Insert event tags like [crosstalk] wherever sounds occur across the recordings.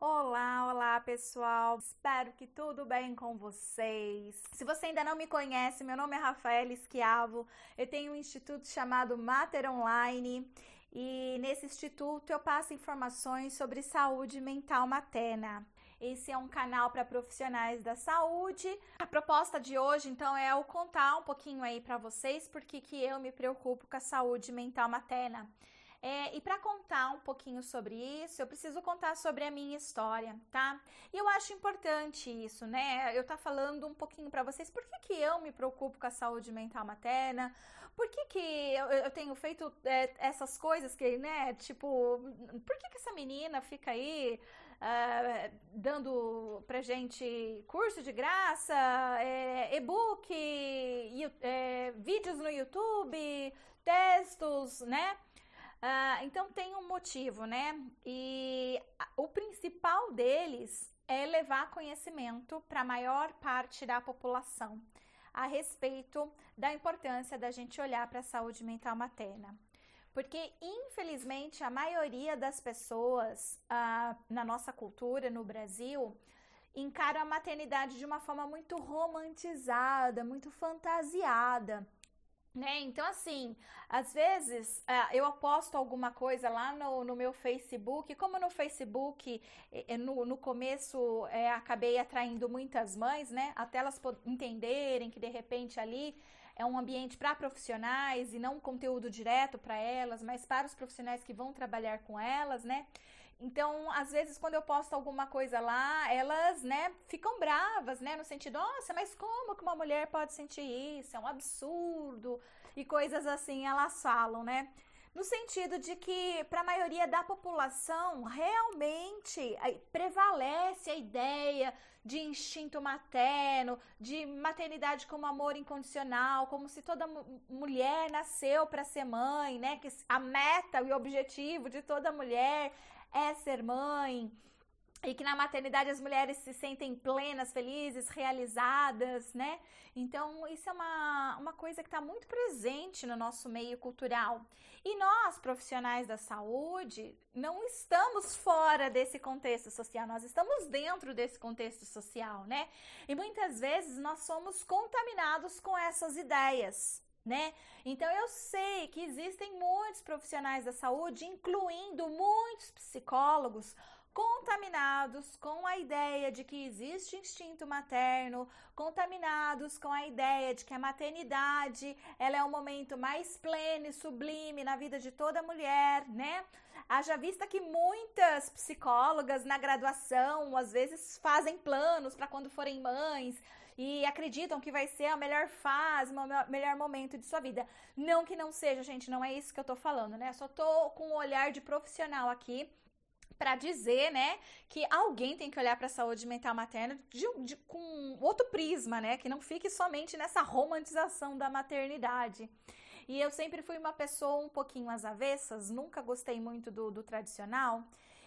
Olá, olá pessoal, espero que tudo bem com vocês. Se você ainda não me conhece, meu nome é Rafael Esquiavo, eu tenho um instituto chamado Mater Online e nesse instituto eu passo informações sobre saúde mental materna. Esse é um canal para profissionais da saúde. A proposta de hoje, então, é eu contar um pouquinho aí para vocês porque que eu me preocupo com a saúde mental materna. É, e para contar um pouquinho sobre isso, eu preciso contar sobre a minha história, tá? E eu acho importante isso, né? Eu tá falando um pouquinho para vocês por que, que eu me preocupo com a saúde mental materna, por que, que eu, eu tenho feito é, essas coisas que, né? Tipo, por que, que essa menina fica aí uh, dando pra gente curso de graça, é, e-book, é, vídeos no YouTube, textos, né? Uh, então tem um motivo, né? E o principal deles é levar conhecimento para a maior parte da população a respeito da importância da gente olhar para a saúde mental materna. Porque, infelizmente, a maioria das pessoas uh, na nossa cultura, no Brasil, encara a maternidade de uma forma muito romantizada, muito fantasiada. Né? Então, assim, às vezes uh, eu aposto alguma coisa lá no, no meu Facebook, como no Facebook, eh, no, no começo é, acabei atraindo muitas mães, né? Até elas entenderem que de repente ali é um ambiente para profissionais e não conteúdo direto para elas, mas para os profissionais que vão trabalhar com elas, né? Então, às vezes, quando eu posto alguma coisa lá, elas, né, ficam bravas, né, no sentido, nossa, mas como que uma mulher pode sentir isso? É um absurdo e coisas assim, elas falam, né? No sentido de que, para a maioria da população, realmente prevalece a ideia de instinto materno, de maternidade como amor incondicional, como se toda mulher nasceu para ser mãe, né? Que a meta e o objetivo de toda mulher é ser mãe e que na maternidade as mulheres se sentem plenas, felizes, realizadas, né? Então, isso é uma, uma coisa que está muito presente no nosso meio cultural. E nós, profissionais da saúde, não estamos fora desse contexto social, nós estamos dentro desse contexto social, né? E muitas vezes nós somos contaminados com essas ideias né? Então eu sei que existem muitos profissionais da saúde, incluindo muitos psicólogos, contaminados com a ideia de que existe instinto materno, contaminados com a ideia de que a maternidade ela é o momento mais pleno e sublime na vida de toda mulher, né? Haja vista que muitas psicólogas na graduação às vezes fazem planos para quando forem mães e acreditam que vai ser a melhor fase, o melhor momento de sua vida. Não que não seja, gente, não é isso que eu tô falando, né? só tô com um olhar de profissional aqui para dizer, né, que alguém tem que olhar para a saúde mental materna de, de, com outro prisma, né, que não fique somente nessa romantização da maternidade. E eu sempre fui uma pessoa um pouquinho às avessas, nunca gostei muito do, do tradicional.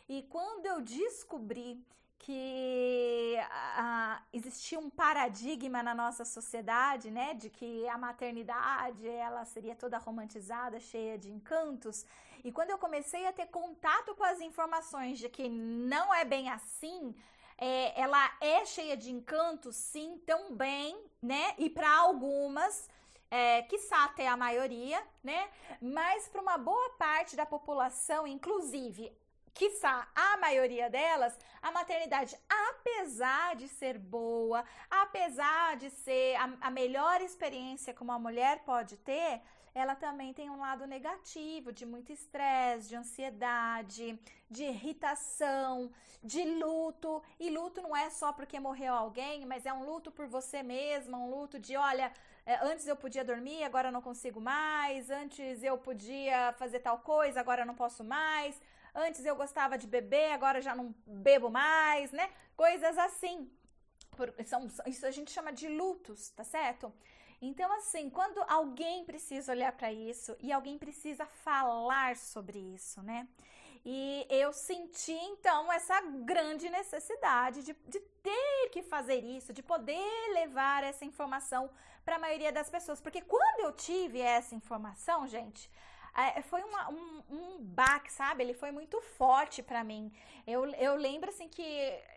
E quando eu descobri que uh, existia um paradigma na nossa sociedade, né, de que a maternidade ela seria toda romantizada, cheia de encantos. E quando eu comecei a ter contato com as informações de que não é bem assim, é, ela é cheia de encantos, sim, também, né? E para algumas é, quiçá até a maioria, né? Mas para uma boa parte da população, inclusive quiçá a maioria delas, a maternidade, apesar de ser boa, apesar de ser a, a, melhor experiência que uma mulher pode ter, ela também tem um lado negativo, de muito estresse, de ansiedade, de irritação, de luto. E luto não é só porque morreu alguém, mas é um luto por você mesma, um luto de, olha, é, antes eu podia dormir, agora não consigo mais, antes eu podia fazer tal coisa, agora não posso mais Antes eu gostava de beber, agora já não bebo mais, né? Coisas assim. Por, são, isso a gente chama de lutos, tá certo? Então, assim, quando alguém precisa olhar para isso e alguém precisa falar sobre isso, né? E eu senti então essa grande necessidade de, de ter que fazer isso, de poder levar essa informação para a maioria das pessoas. Porque quando eu tive essa informação, gente, é, foi uma, um, um baque, sabe? Ele foi muito forte para mim. Eu, eu lembro assim que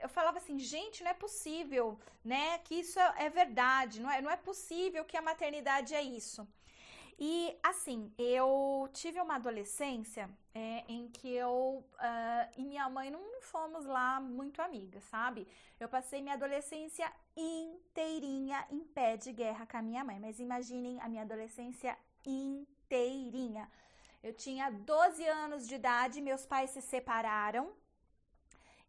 eu falava assim, gente, não é possível, né? Que isso é, é verdade, não é, não é possível que a maternidade é isso. E assim, eu tive uma adolescência é, em que eu uh, e minha mãe não fomos lá muito amigas, sabe? Eu passei minha adolescência inteirinha em pé de guerra com a minha mãe, mas imaginem a minha adolescência inteirinha. Eu tinha 12 anos de idade, meus pais se separaram.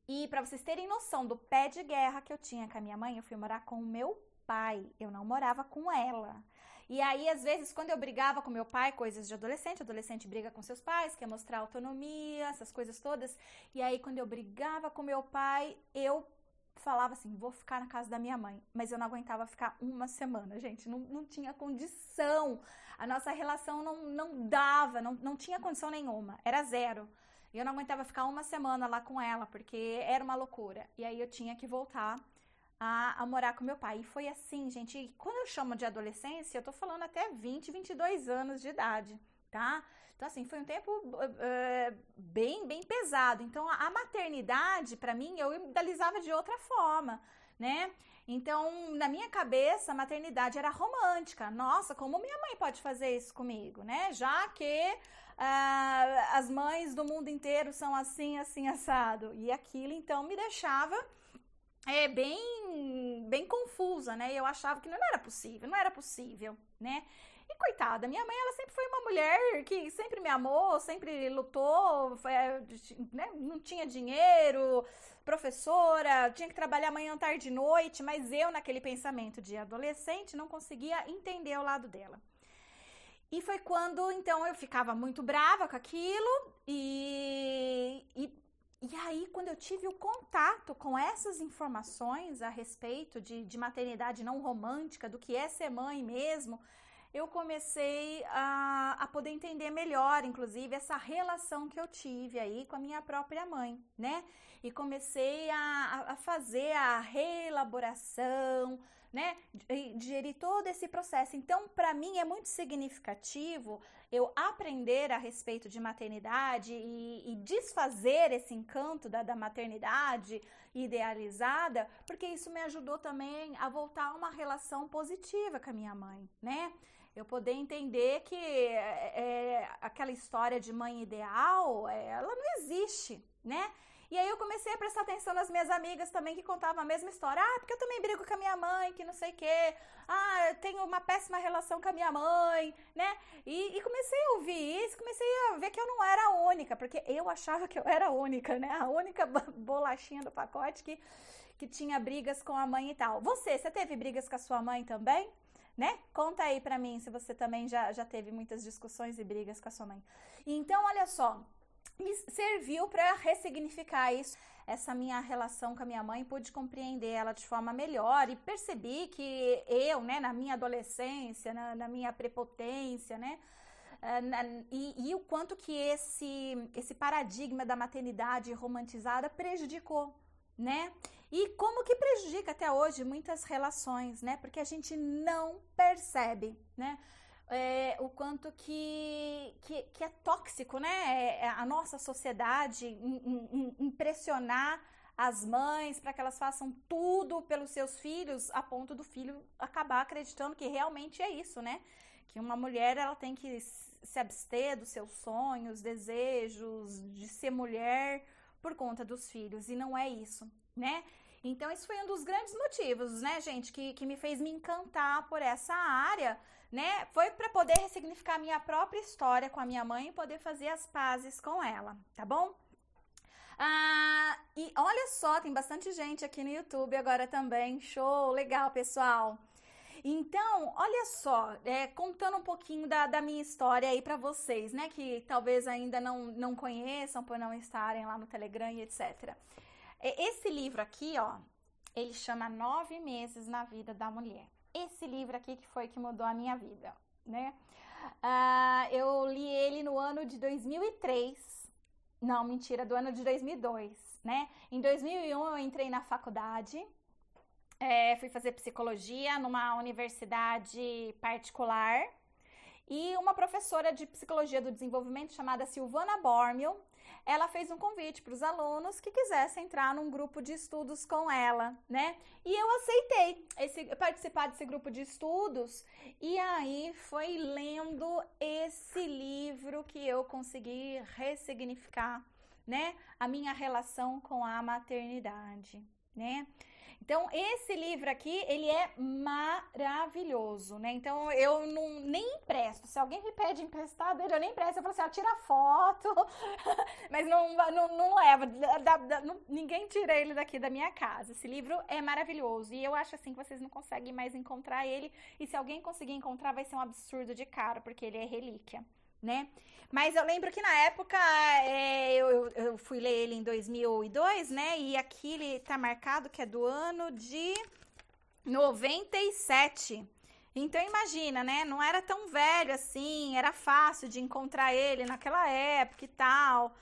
E para vocês terem noção do pé de guerra que eu tinha com a minha mãe, eu fui morar com o meu pai. Eu não morava com ela. E aí, às vezes, quando eu brigava com meu pai, coisas de adolescente, adolescente briga com seus pais, quer mostrar autonomia, essas coisas todas. E aí, quando eu brigava com meu pai, eu falava assim: vou ficar na casa da minha mãe. Mas eu não aguentava ficar uma semana, gente. Não, não tinha condição. A nossa relação não, não dava, não, não tinha condição nenhuma. Era zero. E eu não aguentava ficar uma semana lá com ela, porque era uma loucura. E aí eu tinha que voltar a, a, morar com meu pai. E foi assim, gente. E quando eu chamo de adolescência, eu tô falando até 20, 22 anos de idade, tá? Então, assim, foi um tempo uh, bem, bem pesado. Então, a, maternidade, para mim, eu idealizava de outra forma, né? Então, na minha cabeça, a maternidade era romântica. Nossa, como minha mãe pode fazer isso comigo, né? Já que uh, as mães do mundo inteiro são assim, assim, assado. E aquilo, então, me deixava é bem bem confusa, né? Eu achava que não era possível, não era possível, né? E coitada, minha mãe, ela sempre foi uma mulher que sempre me amou, sempre lutou, foi, né? não tinha dinheiro, professora, tinha que trabalhar manhã, tarde e noite, mas eu, naquele pensamento de adolescente, não conseguia entender o lado dela. E foi quando, então, eu ficava muito brava com aquilo e, e e aí, quando eu tive o contato com essas informações a respeito de, de maternidade não romântica, do que é ser mãe mesmo, eu comecei a, a poder entender melhor, inclusive, essa relação que eu tive aí com a minha própria mãe, né? E comecei a, a fazer a reelaboração, né? Digerir todo esse processo. Então, para mim é muito significativo eu aprender a respeito de maternidade e, e desfazer esse encanto da, da, maternidade idealizada, porque isso me ajudou também a voltar a uma relação positiva com a minha mãe, né? Eu poder entender que é, aquela história de mãe ideal, é, ela não existe, né? E aí eu comecei a prestar atenção nas minhas amigas também que contavam a mesma história. Ah, porque eu também brigo com a minha mãe, que não sei o quê. Ah, eu tenho uma péssima relação com a minha mãe, né? E, e, comecei a ouvir isso, comecei a ver que eu não era a única, porque eu achava que eu era a única, né? A única [laughs] bolachinha do pacote que, que tinha brigas com a mãe e tal. Você, você teve brigas com a sua mãe também? Né? Conta aí pra mim se você também já, já teve muitas discussões e brigas com a sua mãe. Então, olha só, me serviu para ressignificar isso, essa minha relação com a minha mãe, pude compreender ela de forma melhor e percebi que eu, né, na minha adolescência, na, na minha prepotência, né, eh, e, e, o quanto que esse, esse paradigma da maternidade romantizada prejudicou, né? E como que prejudica até hoje muitas relações, né? Porque a gente não percebe, né? é, o quanto que, que, que, é tóxico, né? É, é a nossa sociedade impressionar as mães para que elas façam tudo pelos seus filhos, a ponto do filho acabar acreditando que realmente é isso, né? Que uma mulher ela tem que se abster dos seus sonhos, desejos de ser mulher por conta dos filhos e não é isso, né? Então, isso foi um dos grandes motivos, né, gente, que, que me fez me encantar por essa área, né? Foi para poder ressignificar minha própria história com a minha mãe e poder fazer as pazes com ela, tá bom? Ah, e olha só, tem bastante gente aqui no YouTube agora também. Show, legal, pessoal. Então, olha só, é, contando um pouquinho da, da minha história aí para vocês, né? Que talvez ainda não, não conheçam por não estarem lá no Telegram e etc. Esse livro aqui, ó, ele chama Nove Meses na Vida da Mulher. Esse livro aqui que foi que mudou a minha vida, né? Uh, eu li ele no ano de 2003. Não, mentira, do ano de 2002, né? Em 2001 eu entrei na faculdade, é, fui fazer psicologia numa universidade particular E uma professora de psicologia do desenvolvimento chamada Silvana Bormio, ela fez um convite para os alunos que quisessem entrar num grupo de estudos com ela, né? E eu aceitei esse, participar desse grupo de estudos e aí foi lendo esse livro que eu consegui ressignificar, né? A minha relação com a maternidade, né? Então, esse livro aqui, ele é maravilhoso, né? Então, eu não, nem empresto. Se alguém me pede emprestado, eu nem empresto. Eu falo assim, ó, tira foto, [laughs] mas não, não, não leva. Da, da, não, ninguém tira ele daqui da minha casa. Esse livro é maravilhoso. E eu acho, assim, que vocês não conseguem mais encontrar ele. E se alguém conseguir encontrar, vai ser um absurdo de caro, porque ele é relíquia né? Mas eu lembro que na época é, eu, eu, fui ler ele em 2002, né? E aqui ele tá marcado que é do ano de 97. Então imagina, né? Não era tão velho assim, era fácil de encontrar ele naquela época e tal,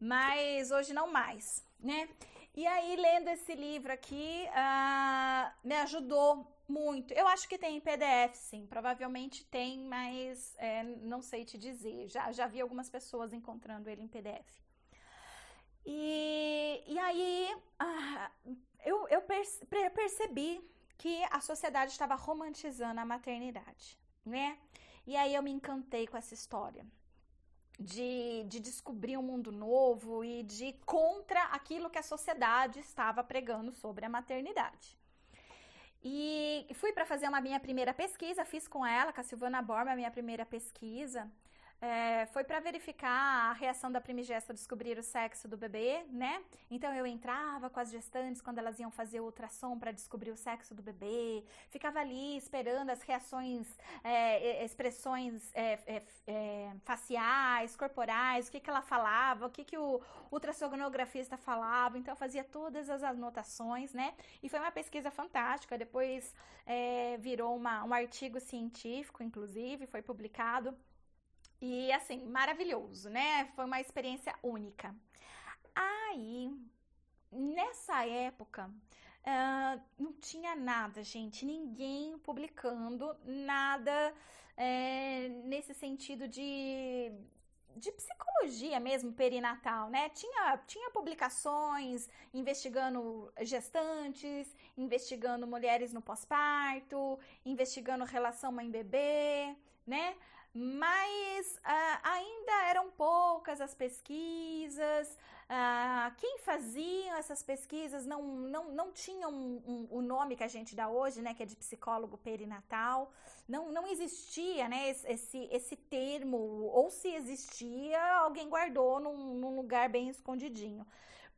mas hoje não mais, né? E aí, lendo esse livro aqui, uh, me ajudou muito. Eu acho que tem em PDF, sim. Provavelmente tem, mas é, não sei te dizer. Já, já vi algumas pessoas encontrando ele em PDF. E, e aí ah, eu, eu percebi que a sociedade estava romantizando a maternidade, né? E aí eu me encantei com essa história. De, de descobrir um mundo novo e de contra aquilo que a sociedade estava pregando sobre a maternidade. E fui para fazer uma minha primeira pesquisa, fiz com ela, com a Silvana Borba, a minha primeira pesquisa é, foi para verificar a reação da primigesta descobrir o sexo do bebê, né? Então eu entrava com as gestantes quando elas iam fazer o ultrassom para descobrir o sexo do bebê, ficava ali esperando as reações, é, expressões é, é, é, faciais, corporais, o que, que ela falava, o que, que o ultrassonografista falava. Então eu fazia todas as anotações, né? E foi uma pesquisa fantástica. Depois é, virou uma, um artigo científico, inclusive, foi publicado. E assim, maravilhoso, né? Foi uma experiência única. Aí, nessa época, uh, não tinha nada, gente, ninguém publicando nada é, nesse sentido de, de psicologia mesmo perinatal, né? Tinha, tinha publicações investigando gestantes, investigando mulheres no pós-parto, investigando relação mãe-bebê, né? Mas uh, ainda eram poucas as pesquisas. Uh, quem fazia essas pesquisas não, não, não tinha um, um, o nome que a gente dá hoje, né, que é de psicólogo perinatal. Não, não existia né, esse, esse termo, ou se existia, alguém guardou num, num lugar bem escondidinho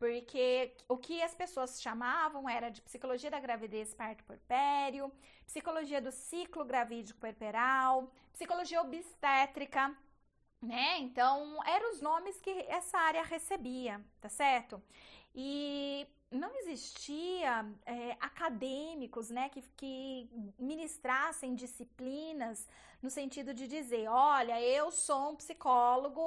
porque o que as pessoas chamavam era de psicologia da gravidez parto porpério, psicologia do ciclo gravídico puerperal, psicologia obstétrica, né? Então, eram os nomes que essa área recebia, tá certo? E não existia é, acadêmicos né, que, que ministrassem disciplinas no sentido de dizer, olha, eu sou um psicólogo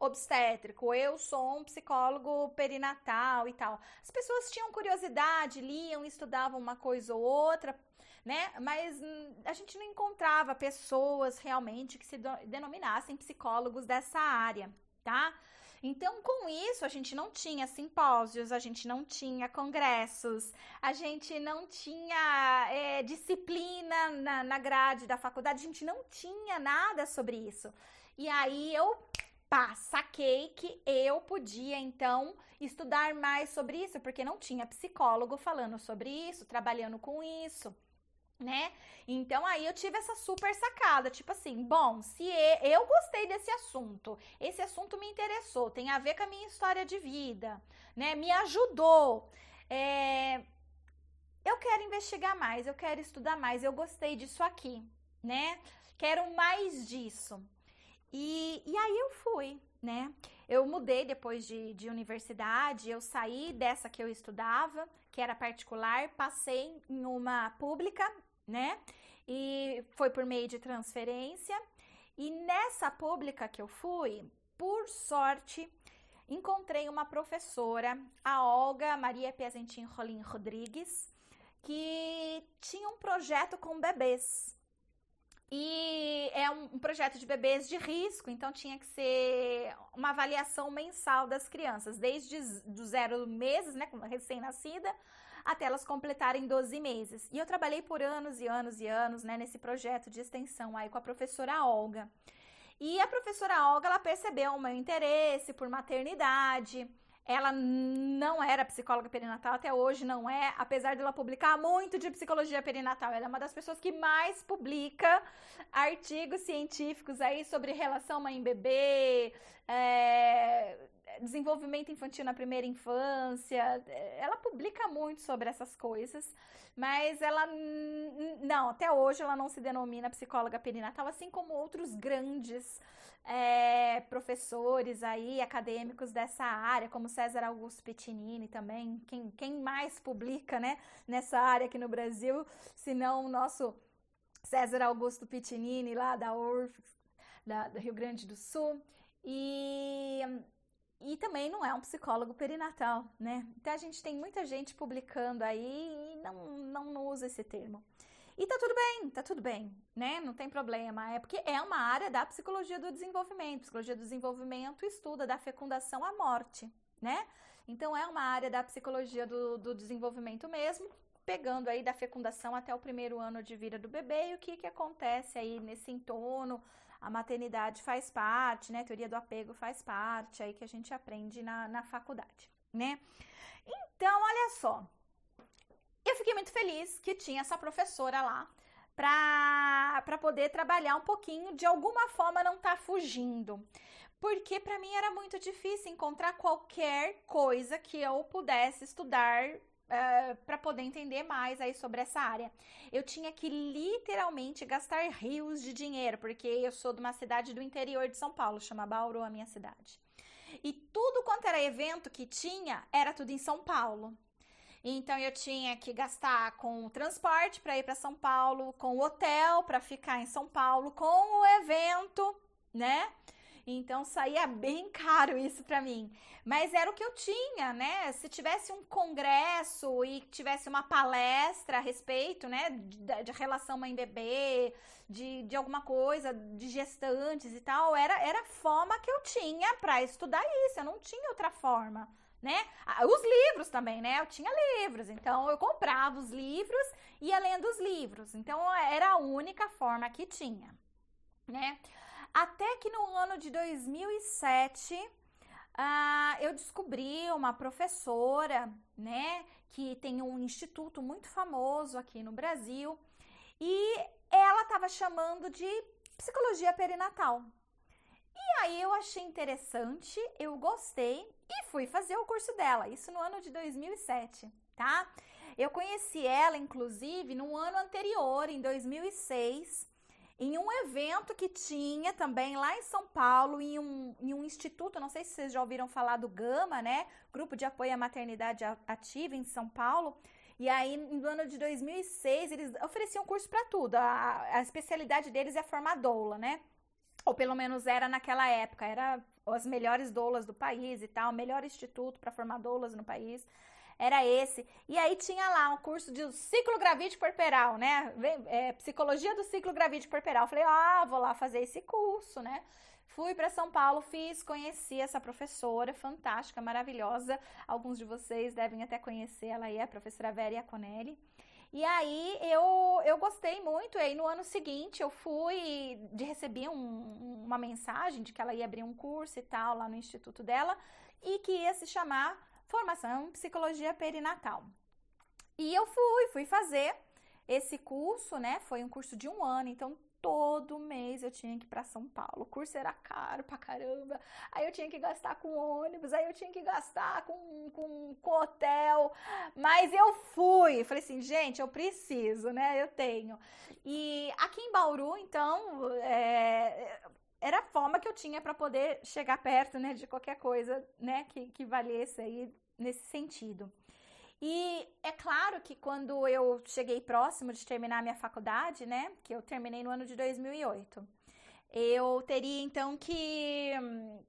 obstétrico, eu sou um psicólogo perinatal e tal. As pessoas tinham curiosidade, liam, estudavam uma coisa ou outra, né? Mas a gente não encontrava pessoas realmente que se denominassem psicólogos dessa área, tá? Então, com isso, a gente não tinha simpósios, a gente não tinha congressos, a gente não tinha é, disciplina na, na grade da faculdade, a gente não tinha nada sobre isso. E aí eu pá, saquei que eu podia então estudar mais sobre isso, porque não tinha psicólogo falando sobre isso, trabalhando com isso né? Então aí eu tive essa super sacada, tipo assim, bom, se eu gostei desse assunto, esse assunto me interessou, tem a ver com a minha história de vida, né? Me ajudou. É, eu quero investigar mais, eu quero estudar mais, eu gostei disso aqui, né? Quero mais disso. E, e aí eu fui, né? Eu mudei depois de, de universidade, eu saí dessa que eu estudava, que era particular, passei em uma pública né? E foi por meio de transferência. E nessa pública que eu fui, por sorte, encontrei uma professora, a Olga Maria Piazentin Rolim Rodrigues, que tinha um projeto com bebês. E é um, projeto de bebês de risco, então tinha que ser uma avaliação mensal das crianças, desde os zero meses, né, recém-nascida, até elas completarem 12 meses. E eu trabalhei por anos e anos e anos, né, nesse projeto de extensão aí com a professora Olga. E a professora Olga, ela percebeu o meu interesse por maternidade, ela não era psicóloga perinatal, até hoje não é, apesar de ela publicar muito de psicologia perinatal. Ela é uma das pessoas que mais publica artigos científicos aí sobre relação mãe-bebê, é, desenvolvimento infantil na primeira infância. Ela publica muito sobre essas coisas, mas ela não, até hoje ela não se denomina psicóloga perinatal, assim como outros grandes é, professores aí, acadêmicos dessa área, como César Augusto Piccinini também, quem, quem mais publica, né, nessa área aqui no Brasil, se não o nosso César Augusto Piccinini, lá da URF, da, do Rio Grande do Sul, e, e também não é um psicólogo perinatal, né? Então a gente tem muita gente publicando aí e não, não usa esse termo. E tá tudo bem, tá tudo bem, né? Não tem problema. É porque é uma área da psicologia do desenvolvimento. Psicologia do desenvolvimento estuda da fecundação à morte, né? Então é uma área da psicologia do, do desenvolvimento mesmo, pegando aí da fecundação até o primeiro ano de vida do bebê e o que, que acontece aí nesse entorno. A maternidade faz parte, né? A teoria do apego faz parte aí que a gente aprende na, na faculdade, né? Então, olha só, eu fiquei muito feliz que tinha essa professora lá para poder trabalhar um pouquinho, de alguma forma não tá fugindo. Porque para mim era muito difícil encontrar qualquer coisa que eu pudesse estudar Uh, eh, para poder entender mais aí sobre essa área. Eu tinha que literalmente gastar rios de dinheiro, porque eu sou de uma cidade do interior de São Paulo, chama Bauru a minha cidade. E tudo quanto era evento que tinha, era tudo em São Paulo. Então eu tinha que gastar com o transporte para ir para São Paulo, com o hotel para ficar em São Paulo, com o evento, né? Então saía bem caro isso para mim. Mas era o que eu tinha, né? Se tivesse um congresso e tivesse uma palestra a respeito, né, de, de relação mãe-bebê, de, de alguma coisa, de gestantes e tal, era, era a forma que eu tinha para estudar isso. Eu não tinha outra forma né? Os livros também, né? Eu tinha livros, então eu comprava os livros e ia lendo os livros. Então era a única forma que tinha, né? Até que no ano de 2007 uh, ah, eu descobri uma professora, né? Que tem um instituto muito famoso aqui no Brasil e ela estava chamando de psicologia perinatal. E aí eu achei interessante, eu gostei e fui fazer o curso dela, isso no ano de 2007, tá? Eu conheci ela, inclusive, no ano anterior, em 2006, em um evento que tinha também lá em São Paulo, em um, em um instituto, não sei se vocês já ouviram falar do Gama, né? Grupo de Apoio à Maternidade Ativa em São Paulo. E aí, no ano de 2006, eles ofereciam curso para tudo. A, a especialidade deles é formadoula, né? Ou pelo menos era naquela época, era as melhores doulas do país e tal, melhor instituto para formar doulas no país. Era esse. E aí tinha lá um curso de ciclo gravídico corporal, né? É, psicologia do ciclo gravídico corporal. Falei, ah, vou lá fazer esse curso, né? Fui para São Paulo, fiz, conheci essa professora fantástica, maravilhosa. Alguns de vocês devem até conhecer ela aí, a professora Vera Conelli. E aí eu, eu gostei muito. E aí no ano seguinte eu fui de receber um, uma mensagem de que ela ia abrir um curso e tal lá no instituto dela e que ia se chamar Formação em Psicologia Perinatal. E eu fui, fui fazer esse curso, né? Foi um curso de um ano, então todo mês eu tinha que ir para São Paulo. O curso era caro pra caramba. Aí eu tinha que gastar com ônibus, aí eu tinha que gastar com, com, com hotel. Mas eu fui. Falei assim, gente, eu preciso, né? Eu tenho. E aqui em Bauru, então, é, era a forma que eu tinha para poder chegar perto, né, de qualquer coisa, né, que, que valesse aí nesse sentido. E é claro que quando eu cheguei próximo de terminar a minha faculdade, né, que eu terminei no ano de 2008, eu teria então que,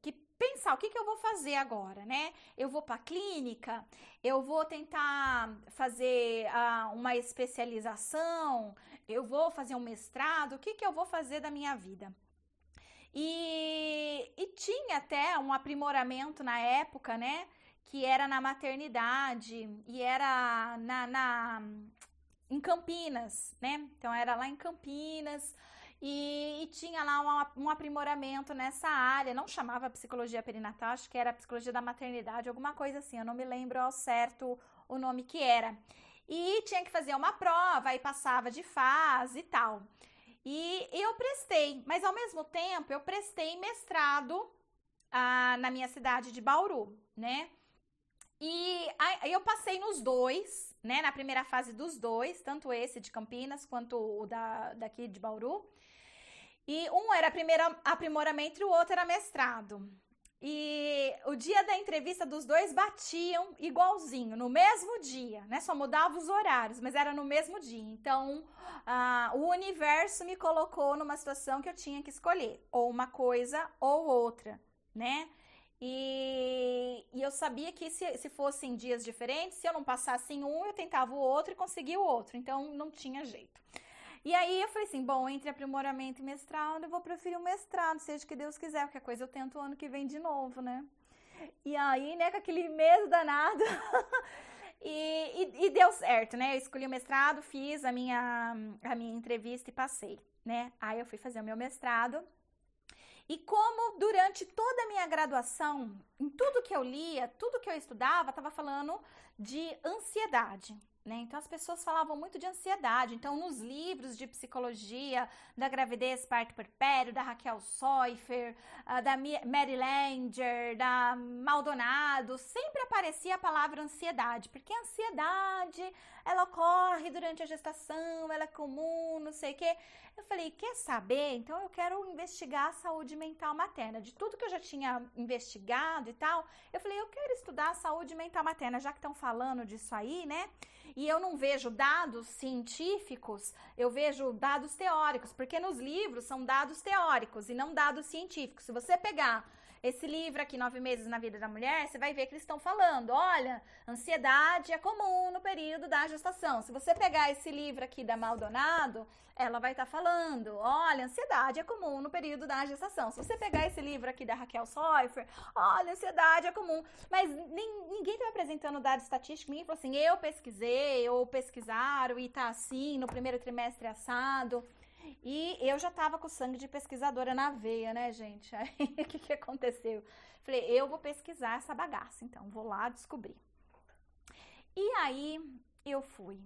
que pensar o que, que eu vou fazer agora, né? Eu vou para clínica, eu vou tentar fazer uh, uma especialização, eu vou fazer um mestrado, o que, que eu vou fazer da minha vida? E, e tinha até um aprimoramento na época, né? Que era na maternidade e era na, na em Campinas, né? Então era lá em Campinas. E, e, tinha lá um, um, aprimoramento nessa área, não chamava psicologia perinatal, acho que era psicologia da maternidade, alguma coisa assim, eu não me lembro ao certo o nome que era. E tinha que fazer uma prova, aí passava de fase e tal. E eu prestei, mas ao mesmo tempo eu prestei mestrado ah, na minha cidade de Bauru, né? E aí eu passei nos dois, né? Na primeira fase dos dois, tanto esse de Campinas quanto o da, daqui de Bauru. E um era primeiro aprimoramento e o outro era mestrado. E o dia da entrevista dos dois batiam igualzinho, no mesmo dia, né? Só mudava os horários, mas era no mesmo dia. Então, o universo me colocou numa situação que eu tinha que escolher, ou uma coisa ou outra, né? E, e eu sabia que se, se fossem dias diferentes, se eu não passasse em um, eu tentava o outro e conseguia o outro. Então, não tinha jeito. E aí eu falei assim: bom, entre aprimoramento e mestrado, eu vou preferir o mestrado, seja o que Deus quiser, porque a coisa eu tento ano que vem de novo, né? E aí, né, com aquele medo danado. [laughs] e, e, e, deu certo, né? Eu escolhi o mestrado, fiz a minha, a minha entrevista e passei, né? Aí eu fui fazer o meu mestrado. E como durante toda a minha graduação, em tudo que eu lia, tudo que eu estudava, estava falando de ansiedade. Né? Então as pessoas falavam muito de ansiedade. Então, nos livros de psicologia da gravidez parto puerpério, da Raquel Seufer, uh, da Mary Langer, da Maldonado, sempre aparecia a palavra ansiedade, porque a ansiedade ela ocorre durante a gestação, ela é comum, não sei o quê. Eu falei, quer saber? Então eu quero investigar a saúde mental materna. De tudo que eu já tinha investigado e tal, eu falei, eu quero estudar a saúde mental materna, já que estão falando disso aí, né? E eu não vejo dados científicos, eu vejo dados teóricos, porque nos livros são dados teóricos e não dados científicos. Se você pegar esse livro aqui, Nove Meses na Vida da Mulher, você vai ver que eles estão falando: olha, ansiedade é comum no período da gestação. Se você pegar esse livro aqui da Maldonado, ela vai estar tá falando: olha, ansiedade é comum no período da gestação. Se você pegar esse livro aqui da Raquel Seufer, olha, ansiedade é comum. Mas ninguém está apresentando dados estatísticos. Ninguém falou assim: eu pesquisei, ou pesquisaram e tá assim no primeiro trimestre assado. E eu já tava com sangue de pesquisadora na veia, né, gente? [laughs] Aí o que, que aconteceu? Falei, eu vou pesquisar essa bagaça, então, vou lá descobrir. E aí eu fui.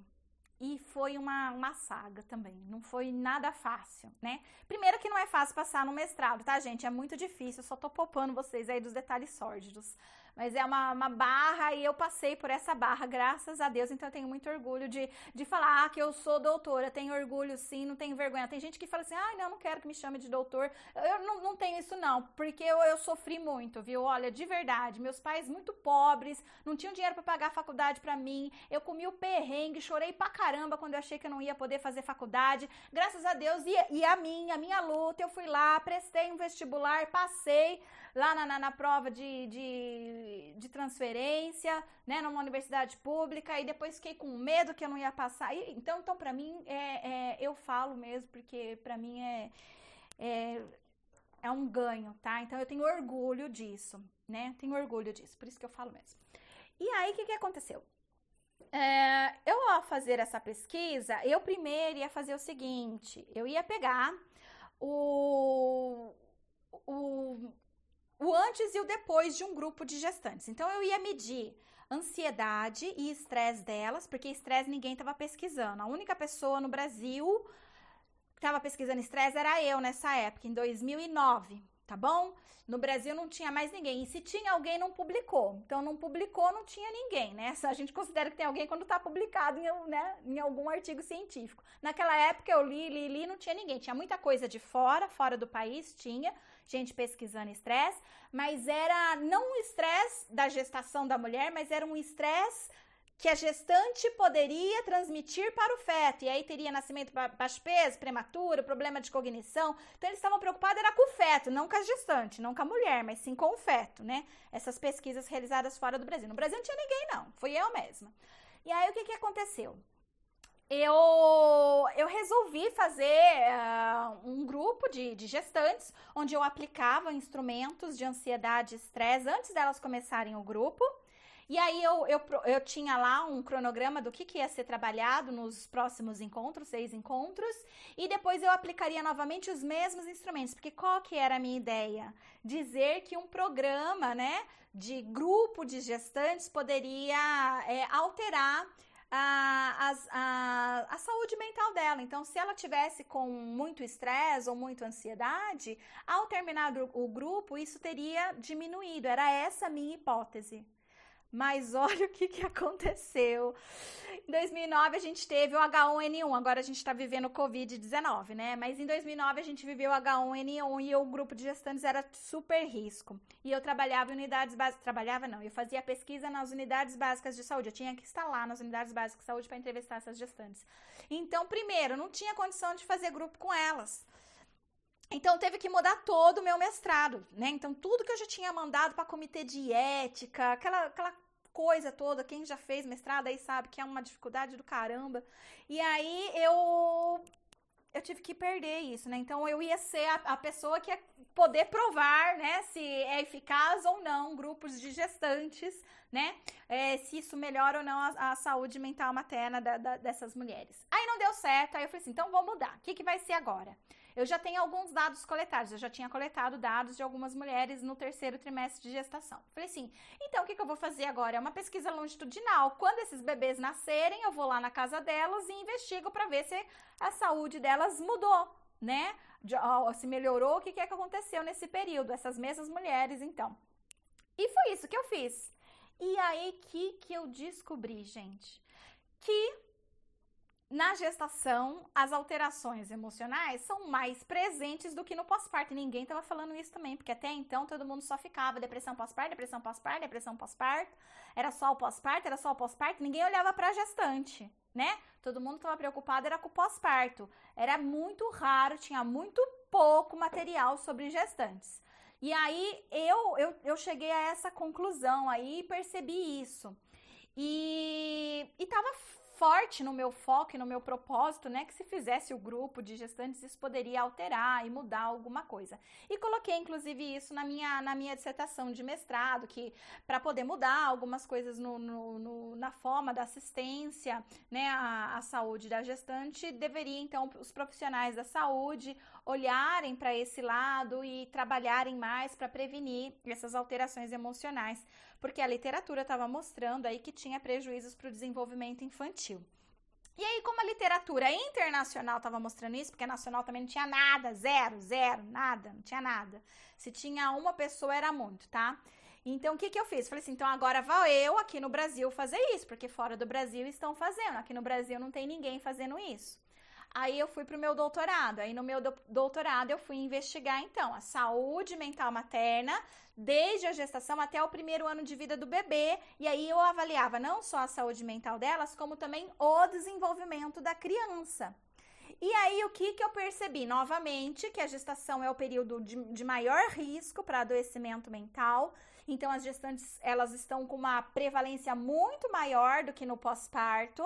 E foi uma, uma saga também, não foi nada fácil, né? Primeiro que não é fácil passar no mestrado, tá, gente? É muito difícil, eu só tô poupando vocês aí dos detalhes sórdidos mas é uma, uma barra e eu passei por essa barra, graças a Deus. Então eu tenho muito orgulho de, de falar ah, que eu sou doutora. Tenho orgulho sim, não tenho vergonha. Tem gente que fala assim, ah, não, não quero que me chame de doutor. Eu não, não tenho isso não, porque eu, eu sofri muito, viu? Olha, de verdade, meus pais muito pobres, não tinham dinheiro para pagar a faculdade para mim. Eu comi o perrengue, chorei pra caramba quando eu achei que eu não ia poder fazer faculdade. Graças a Deus e, e a minha, a minha luta, eu fui lá, prestei um vestibular, passei lá na, na, na prova de, de, de, transferência, né, numa universidade pública, e depois fiquei com medo que eu não ia passar. E, então, então para mim, é, é, eu falo mesmo, porque para mim é, é, é um ganho, tá? Então, eu tenho orgulho disso, né? Tenho orgulho disso, por isso que eu falo mesmo. E aí, o que, que aconteceu? É, eu, ao fazer essa pesquisa, eu primeiro ia fazer o seguinte: eu ia pegar o, o, o antes e o depois de um grupo de gestantes. Então eu ia medir ansiedade e estresse delas, porque estresse ninguém estava pesquisando. A única pessoa no Brasil que estava pesquisando estresse era eu nessa época, em 2009 tá bom? No Brasil não tinha mais ninguém. E se tinha alguém, não publicou. Então, não publicou, não tinha ninguém, né? A gente considera que tem alguém quando tá publicado em, né, em algum artigo científico. Naquela época, eu li, li, li, não tinha ninguém. Tinha muita coisa de fora, fora do país, tinha gente pesquisando estresse, mas era não o estresse da gestação da mulher, mas era um estresse que a gestante poderia transmitir para o feto. E aí teria nascimento baixo peso, prematuro, problema de cognição. Então eles estavam preocupados era com o feto, não com a gestante, não com a mulher, mas sim com o feto, né? Essas pesquisas realizadas fora do Brasil. No Brasil não tinha ninguém, não. Fui eu mesma. E aí o que, que aconteceu? eu, eu resolvi fazer uh, um grupo de, de gestantes onde eu aplicava instrumentos de ansiedade e estresse antes delas começarem o grupo. E aí eu, eu, eu tinha lá um cronograma do que, que ia ser trabalhado nos próximos encontros, seis encontros, e depois eu aplicaria novamente os mesmos instrumentos, porque qual que era a minha ideia? Dizer que um programa, né, de grupo de gestantes poderia é, alterar a, a, a, saúde mental dela. Então, se ela tivesse com muito estresse ou muita ansiedade, ao terminar o grupo, isso teria diminuído. Era essa a minha hipótese. Mas [laughs] olha o que, que aconteceu. Em 2009 a gente teve o H1N1, agora a gente está vivendo o Covid-19, né? Mas em 2009 a gente viveu o H1N1 e o grupo de gestantes era super risco. E eu trabalhava em unidades básicas, trabalhava não, eu fazia pesquisa nas unidades básicas de saúde. Eu tinha que estar lá nas unidades básicas de saúde para entrevistar essas gestantes. Então, primeiro, não tinha condição de fazer grupo com elas. Então teve que mudar todo o meu mestrado, né? Então tudo que eu já tinha mandado para comitê de ética, aquela, aquela coisa toda, quem já fez mestrado aí sabe que é uma dificuldade do caramba. E aí eu eu tive que perder isso, né? Então eu ia ser a, a, pessoa que ia poder provar, né, se é eficaz ou não grupos de gestantes, né? É, se isso melhora ou não a, a saúde mental materna da, da, dessas mulheres. Aí não deu certo, aí eu falei assim, então vou mudar. O que, que vai ser agora? Eu já tenho alguns dados coletados, eu já tinha coletado dados de algumas mulheres no terceiro trimestre de gestação. Falei assim, então o que, que eu vou fazer agora? É uma pesquisa longitudinal. Quando esses bebês nascerem, eu vou lá na casa delas e investigo para ver se a saúde delas mudou, né? Se melhorou, o que, que é que aconteceu nesse período? Essas mesmas mulheres, então. E foi isso que eu fiz. E aí que, que eu descobri, gente, que na gestação, as alterações emocionais são mais presentes do que no pós-parto. Ninguém estava falando isso também, porque até então todo mundo só ficava depressão pós-parto, depressão pós-parto, depressão pós-parto. Era só o pós-parto, era só o pós-parto. Ninguém olhava para a gestante, né? Todo mundo estava preocupado era com o pós-parto. Era muito raro, tinha muito pouco material sobre gestantes. E aí eu, eu, eu cheguei a essa conclusão aí e percebi isso. E, e tava forte no meu foco e no meu propósito, né, que se fizesse o grupo de gestantes isso poderia alterar e mudar alguma coisa. E coloquei inclusive isso na minha, na minha dissertação de mestrado, que para poder mudar algumas coisas no, no, no, na forma da assistência, né, à, à saúde da gestante, deveria então os profissionais da saúde olharem para esse lado e trabalharem mais para prevenir essas alterações emocionais porque a literatura estava mostrando aí que tinha prejuízos para o desenvolvimento infantil. E aí, como a literatura internacional estava mostrando isso, porque a nacional também não tinha nada, zero, zero, nada, não tinha nada. Se tinha uma pessoa era muito, tá? Então, o que, que eu fiz? Falei assim, então agora vou eu aqui no Brasil fazer isso, porque fora do Brasil estão fazendo. Aqui no Brasil não tem ninguém fazendo isso. Aí eu fui para o meu doutorado. Aí no meu doutorado eu fui investigar então a saúde mental materna desde a gestação até o primeiro ano de vida do bebê. E aí eu avaliava não só a saúde mental delas, como também o desenvolvimento da criança. E aí, o que, que eu percebi? Novamente, que a gestação é o período de, de maior risco para adoecimento mental. Então, as gestantes, elas estão com uma prevalência muito maior do que no pós-parto,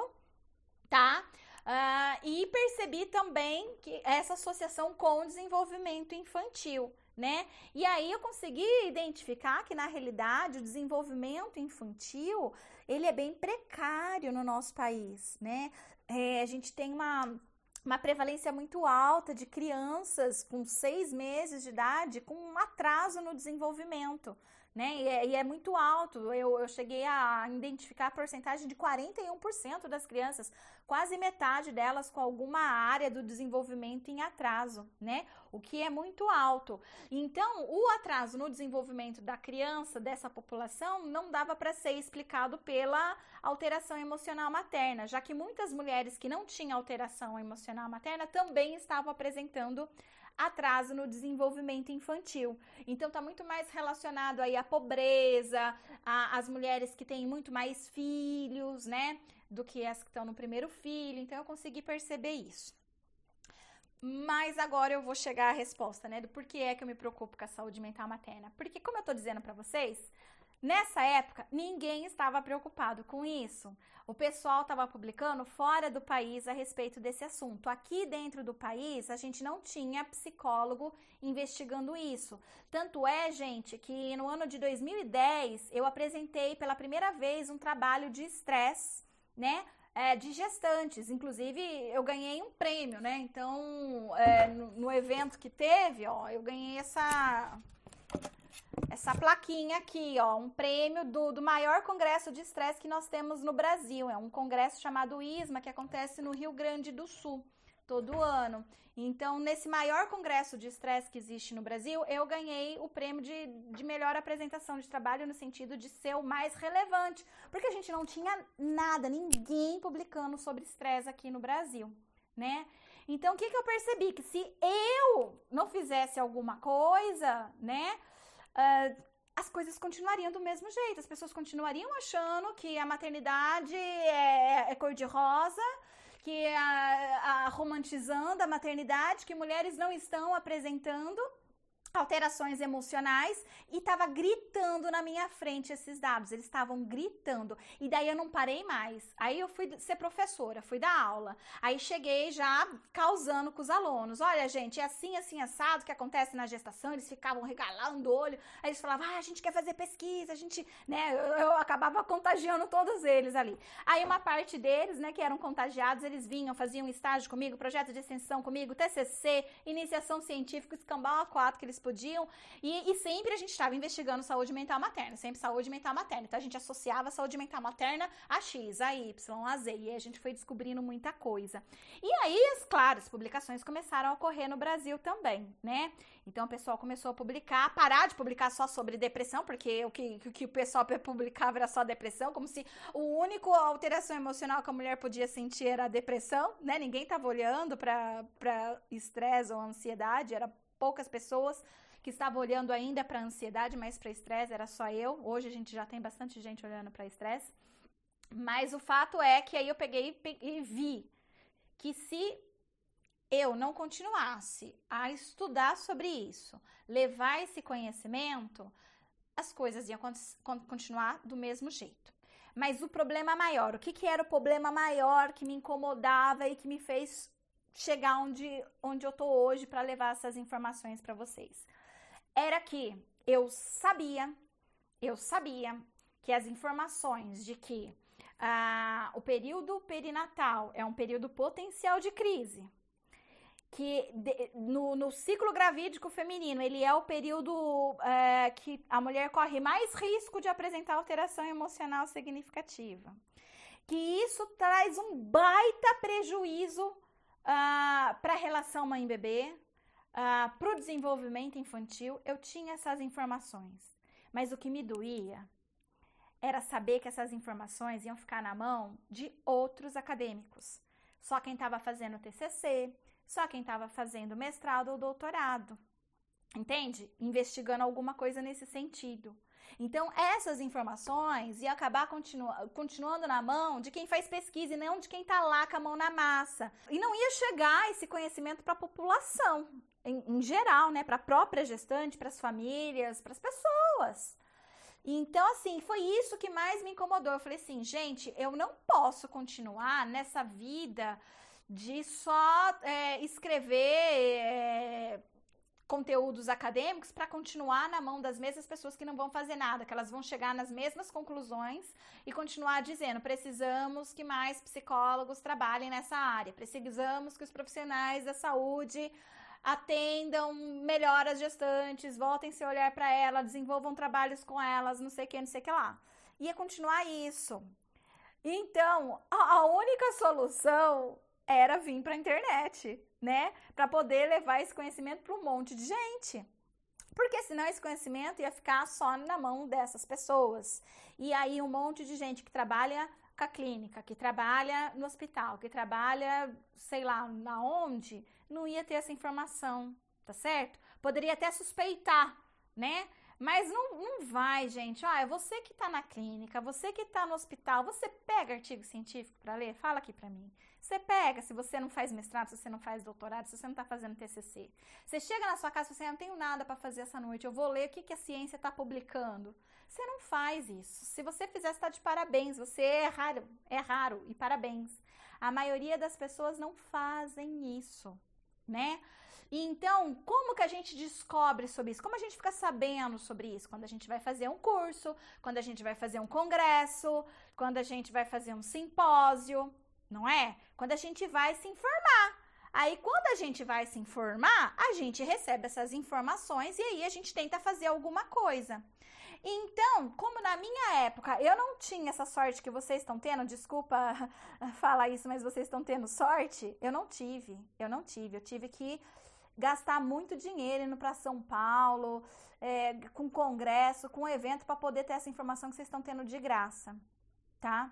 tá? Uh, e percebi também que essa associação com o desenvolvimento infantil, né? E aí eu consegui identificar que na realidade o desenvolvimento infantil ele é bem precário no nosso país, né? É, a gente tem uma uma prevalência muito alta de crianças com seis meses de idade com um atraso no desenvolvimento né? E é, e é muito alto. Eu, eu cheguei a identificar a porcentagem de 41% das crianças, quase metade delas com alguma área do desenvolvimento em atraso, né? O que é muito alto. Então, o atraso no desenvolvimento da criança, dessa população, não dava para ser explicado pela alteração emocional materna, já que muitas mulheres que não tinham alteração emocional materna também estavam apresentando atraso no desenvolvimento infantil. Então tá muito mais relacionado aí à pobreza, as mulheres que têm muito mais filhos, né, do que as que estão no primeiro filho. Então eu consegui perceber isso. Mas agora eu vou chegar à resposta, né, do porquê é que eu me preocupo com a saúde mental materna. Porque como eu tô dizendo para vocês, Nessa época, ninguém estava preocupado com isso. O pessoal estava publicando fora do país a respeito desse assunto. Aqui dentro do país, a gente não tinha psicólogo investigando isso. Tanto é, gente, que no ano de 2010 eu apresentei pela primeira vez um trabalho de estresse, né? É, de gestantes. Inclusive, eu ganhei um prêmio, né? Então, é, no, no evento que teve, ó, eu ganhei essa essa plaquinha aqui, ó, um prêmio do, do maior congresso de estresse que nós temos no Brasil. É um congresso chamado ISMA, que acontece no Rio Grande do Sul, todo ano. Então, nesse maior congresso de estresse que existe no Brasil, eu ganhei o prêmio de, de melhor apresentação de trabalho no sentido de ser o mais relevante, porque a gente não tinha nada, ninguém publicando sobre estresse aqui no Brasil, né? Então, o que, que eu percebi? Que se eu não fizesse alguma coisa, né? Uh, as coisas continuariam do mesmo jeito. As pessoas continuariam achando que a maternidade é, é cor-de-rosa, que a, a, romantizando a maternidade, que mulheres não estão apresentando alterações emocionais e estava gritando na minha frente esses dados. Eles estavam gritando. E daí eu não parei mais. Aí eu fui ser professora, fui dar aula. Aí cheguei já causando com os alunos. Olha, gente, é assim, assim, assado que acontece na gestação. Eles ficavam regalando o olho. Aí eles falavam, ah, a gente quer fazer pesquisa, a gente, né? Eu, eu acabava contagiando todos eles ali. Aí uma parte deles, né, que eram contagiados, eles vinham, faziam estágio comigo, projeto de extensão comigo, TCC, iniciação científica, escambau a quatro que eles podiam. E, e sempre a gente estava investigando saúde mental materna, sempre saúde mental materna. Então a gente associava saúde mental materna a X, a Y, a Z. E a gente foi descobrindo muita coisa. E aí, claro, as publicações começaram a ocorrer no Brasil também, né? Então o pessoal começou a publicar, parar de publicar só sobre depressão, porque o que, o que o pessoal [laughs] publicava era só depressão, como se o único alteração emocional que a mulher podia sentir era a depressão, né? Ninguém estava olhando para estresse ou ansiedade, era poucas pessoas que estavam olhando ainda para ansiedade, mas para estresse era só eu. Hoje a gente já tem bastante gente olhando para estresse. Mas o fato é que aí eu peguei e vi que se eu não continuasse a estudar sobre isso, levar esse conhecimento, as coisas iam continuar do mesmo jeito. Mas o problema maior, o que, que era o problema maior que me incomodava e que me fez chegar onde, onde eu tô hoje para levar essas informações para vocês. Era que eu sabia, eu sabia que as informações de que ah, o período perinatal é um período potencial de crise, que de, no, no, ciclo gravídico feminino ele é o período é, que a mulher corre mais risco de apresentar alteração emocional significativa, que isso traz um baita prejuízo ah, para a relação mãe-bebê, ah, para o desenvolvimento infantil, eu tinha essas informações. Mas o que me doía era saber que essas informações iam ficar na mão de outros acadêmicos. Só quem estava fazendo TCC, só quem estava fazendo mestrado ou doutorado. Entende? Investigando alguma coisa nesse sentido. Então, essas informações iam acabar continu continuando na mão de quem faz pesquisa e não de quem está lá com a mão na massa. E não ia chegar esse conhecimento para a população, em, em, geral, né? Para a própria gestante, para as famílias, para as pessoas. Então, assim, foi isso que mais me incomodou. Eu falei assim, gente, eu não posso continuar nessa vida de só é, escrever. É, conteúdos acadêmicos para continuar na mão das mesmas pessoas que não vão fazer nada, que elas vão chegar nas mesmas conclusões e continuar dizendo: precisamos que mais psicólogos trabalhem nessa área, precisamos que os profissionais da saúde atendam melhor as gestantes, voltem seu olhar para ela, desenvolvam trabalhos com elas, não sei o que, não sei o que lá. Ia continuar isso. Então, a única solução era vir para a internet né? Para poder levar esse conhecimento para um monte de gente. Porque senão esse conhecimento ia ficar só na mão dessas pessoas. E aí um monte de gente que trabalha com a clínica, que trabalha no hospital, que trabalha, sei lá, na onde, não ia ter essa informação. tá certo? Poderia até suspeitar, né? Mas não, não vai, gente. Ó, é você que tá na clínica, você que tá no hospital, você pega artigo científico para ler? Fala aqui para mim. Você pega, se você não faz mestrado, se você não faz doutorado, se você não tá fazendo TCC. Você chega na sua casa e você assim, ah, não tenho nada para fazer essa noite, eu vou ler o que, que a ciência tá publicando. Você não faz isso. Se você fizer, você tá de parabéns. Você é raro, é raro e parabéns. A maioria das pessoas não fazem isso, né? E então, como que a gente descobre sobre isso? Como a gente fica sabendo sobre isso? Quando a gente vai fazer um curso, quando a gente vai fazer um congresso, quando a gente vai fazer um simpósio, não é? Quando a gente vai se informar. Aí, quando a gente vai se informar, a gente recebe essas informações e aí a gente tenta fazer alguma coisa. Então, como na minha época eu não tinha essa sorte que vocês estão tendo, desculpa [laughs] falar isso, mas vocês estão tendo sorte, eu não tive. Eu não tive. Eu tive que gastar muito dinheiro indo para São Paulo, é, com congresso, com evento, para poder ter essa informação que vocês estão tendo de graça, tá?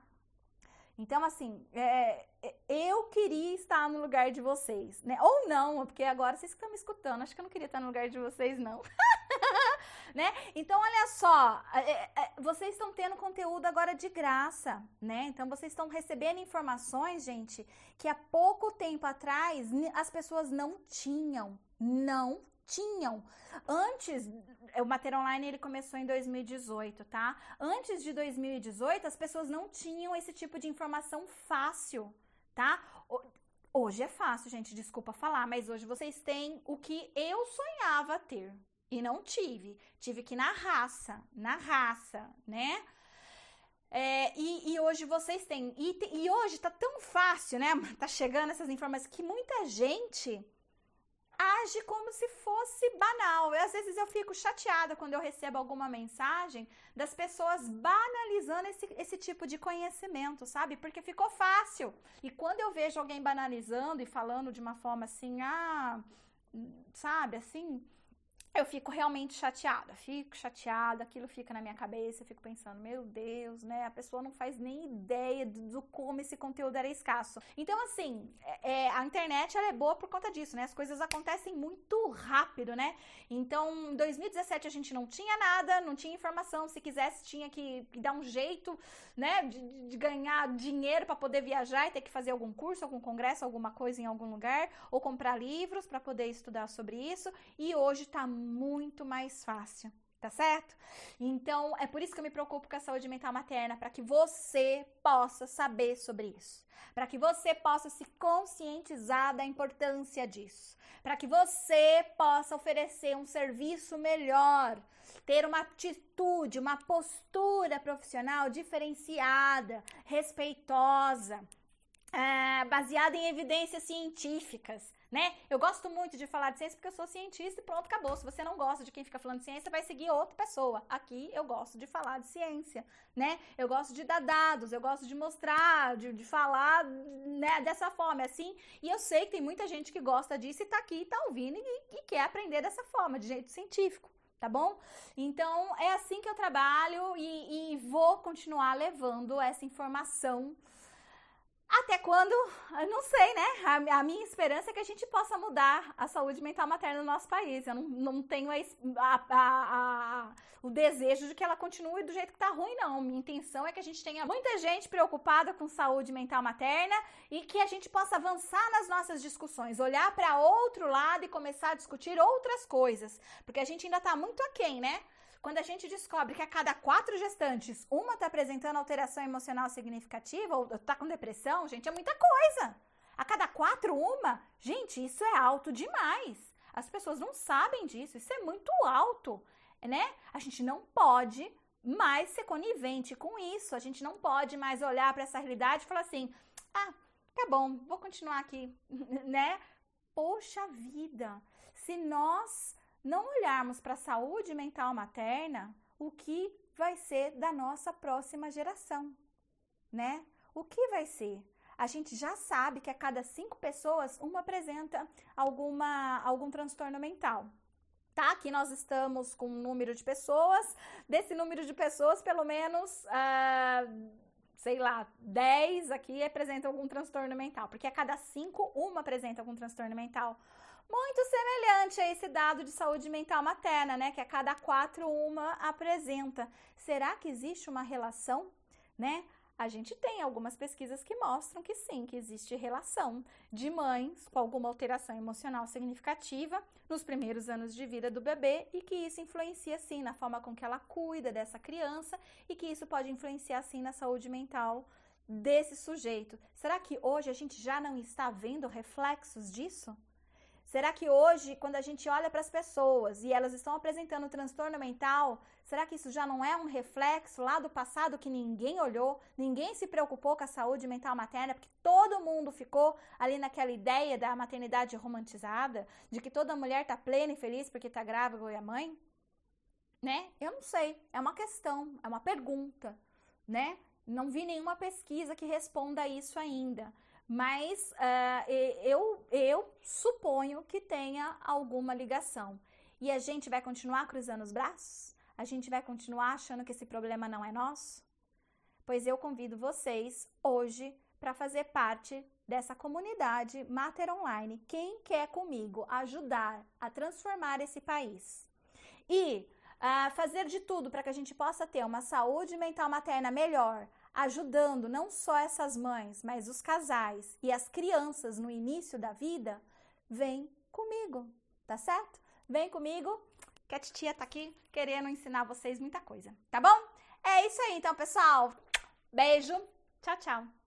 Então, assim, é, é, eu queria estar no lugar de vocês, né? Ou não, porque agora vocês estão me escutando, acho que eu não queria estar no lugar de vocês, não. [laughs] né? Então, olha só, é, é, vocês estão tendo conteúdo agora de graça, né? Então, vocês estão recebendo informações, gente, que há pouco tempo atrás as pessoas não tinham, não tinham. Antes, o Mater Online ele começou em 2018, tá? Antes de 2018, as pessoas não tinham esse tipo de informação fácil, tá? Hoje é fácil, gente, desculpa falar, mas hoje vocês têm o que eu sonhava ter, e não tive. Tive que ir na raça, na raça, né? É, e, e, hoje vocês têm. E, e, hoje tá tão fácil, né? Tá chegando essas informações que muita gente age como se fosse banal. E às vezes eu fico chateada quando eu recebo alguma mensagem das pessoas banalizando esse, esse tipo de conhecimento, sabe? Porque ficou fácil. E quando eu vejo alguém banalizando e falando de uma forma assim, ah, sabe, assim, eu fico realmente chateada, fico chateada, aquilo fica na minha cabeça, eu fico pensando, meu Deus, né? A pessoa não faz nem ideia do, do como esse conteúdo era escasso. Então, assim, é, é, a internet ela é boa por conta disso, né? As coisas acontecem muito rápido, né? Então, em 2017 a gente não tinha nada, não tinha informação, se quisesse tinha que, dar um jeito, né, de, de ganhar dinheiro para poder viajar e ter que fazer algum curso, algum congresso, alguma coisa em algum lugar, ou comprar livros para poder estudar sobre isso. E hoje tá muito mais fácil, tá certo? Então, é por isso que eu me preocupo com a saúde mental materna, para que você possa saber sobre isso, para que você possa se conscientizar da importância disso, para que você possa oferecer um serviço melhor, ter uma atitude, uma postura profissional diferenciada, respeitosa, é, baseada em evidências científicas, né? Eu gosto muito de falar de ciência porque eu sou cientista e pronto, acabou. Se você não gosta de quem fica falando de ciência, vai seguir outra pessoa. Aqui eu gosto de falar de ciência, né? Eu gosto de dar dados, eu gosto de mostrar, de, de falar né, dessa forma, assim. E eu sei que tem muita gente que gosta disso e tá aqui, tá ouvindo e, e quer aprender dessa forma, de jeito científico tá bom? Então é assim que eu trabalho e, e, vou continuar levando essa informação até quando? Eu não sei, né? A, a, minha esperança é que a gente possa mudar a saúde mental materna no nosso país. Eu não, não tenho a, a, o desejo de que ela continue do jeito que tá ruim, não. Minha intenção é que a gente tenha muita gente preocupada com saúde mental materna e que a gente possa avançar nas nossas discussões, olhar para outro lado e começar a discutir outras coisas. Porque a gente ainda tá muito aquém, né? Quando a gente descobre que a cada quatro gestantes, uma está apresentando alteração emocional significativa ou está com depressão, gente, é muita coisa. A cada quatro, uma, gente, isso é alto demais. As pessoas não sabem disso, isso é muito alto, né? A gente não pode mais ser conivente com isso. A gente não pode mais olhar para essa realidade e falar assim: ah, tá bom, vou continuar aqui, [laughs] né? Poxa vida, se nós não olharmos para a saúde mental materna, o que vai ser da nossa próxima geração, né? O que vai ser? A gente já sabe que a cada cinco pessoas, uma apresenta alguma, algum transtorno mental. Tá? Aqui nós estamos com um número de pessoas. Desse número de pessoas, pelo menos uh, sei lá, 10 aqui apresentam algum transtorno mental, porque a cada 5, uma apresenta algum transtorno mental. Muito semelhante a esse dado de saúde mental materna, né? Que a cada 4, uma apresenta. Será que existe uma relação, né? A gente tem algumas pesquisas que mostram que sim, que existe relação de mães com alguma alteração emocional significativa nos primeiros anos de vida do bebê e que isso influencia sim na forma com que ela cuida dessa criança e que isso pode influenciar sim na saúde mental desse sujeito. Será que hoje a gente já não está vendo reflexos disso? Será que hoje, quando a gente olha para as pessoas e elas estão apresentando transtorno mental, será que isso já não é um reflexo lá do passado que ninguém olhou, ninguém se preocupou com a saúde mental materna, porque todo mundo ficou ali naquela ideia da maternidade romantizada, de que toda mulher está plena e feliz porque está grávida e é mãe? Né? Eu não sei, é uma questão, é uma pergunta, né? Não vi nenhuma pesquisa que responda isso ainda mas uh, eu, eu suponho que tenha alguma ligação. E a gente vai continuar cruzando os braços? A gente vai continuar achando que esse problema não é nosso? Pois eu convido vocês hoje para fazer parte dessa comunidade Mater Online. Quem quer comigo ajudar a transformar esse país? E uh, fazer de tudo para que a gente possa ter uma saúde mental materna melhor, ajudando não só essas mães, mas os casais e as crianças no início da vida, vem comigo, tá certo? Vem comigo, que a titia tá aqui querendo ensinar vocês muita coisa, tá bom? É isso aí então, pessoal. Beijo. Tchau, tchau.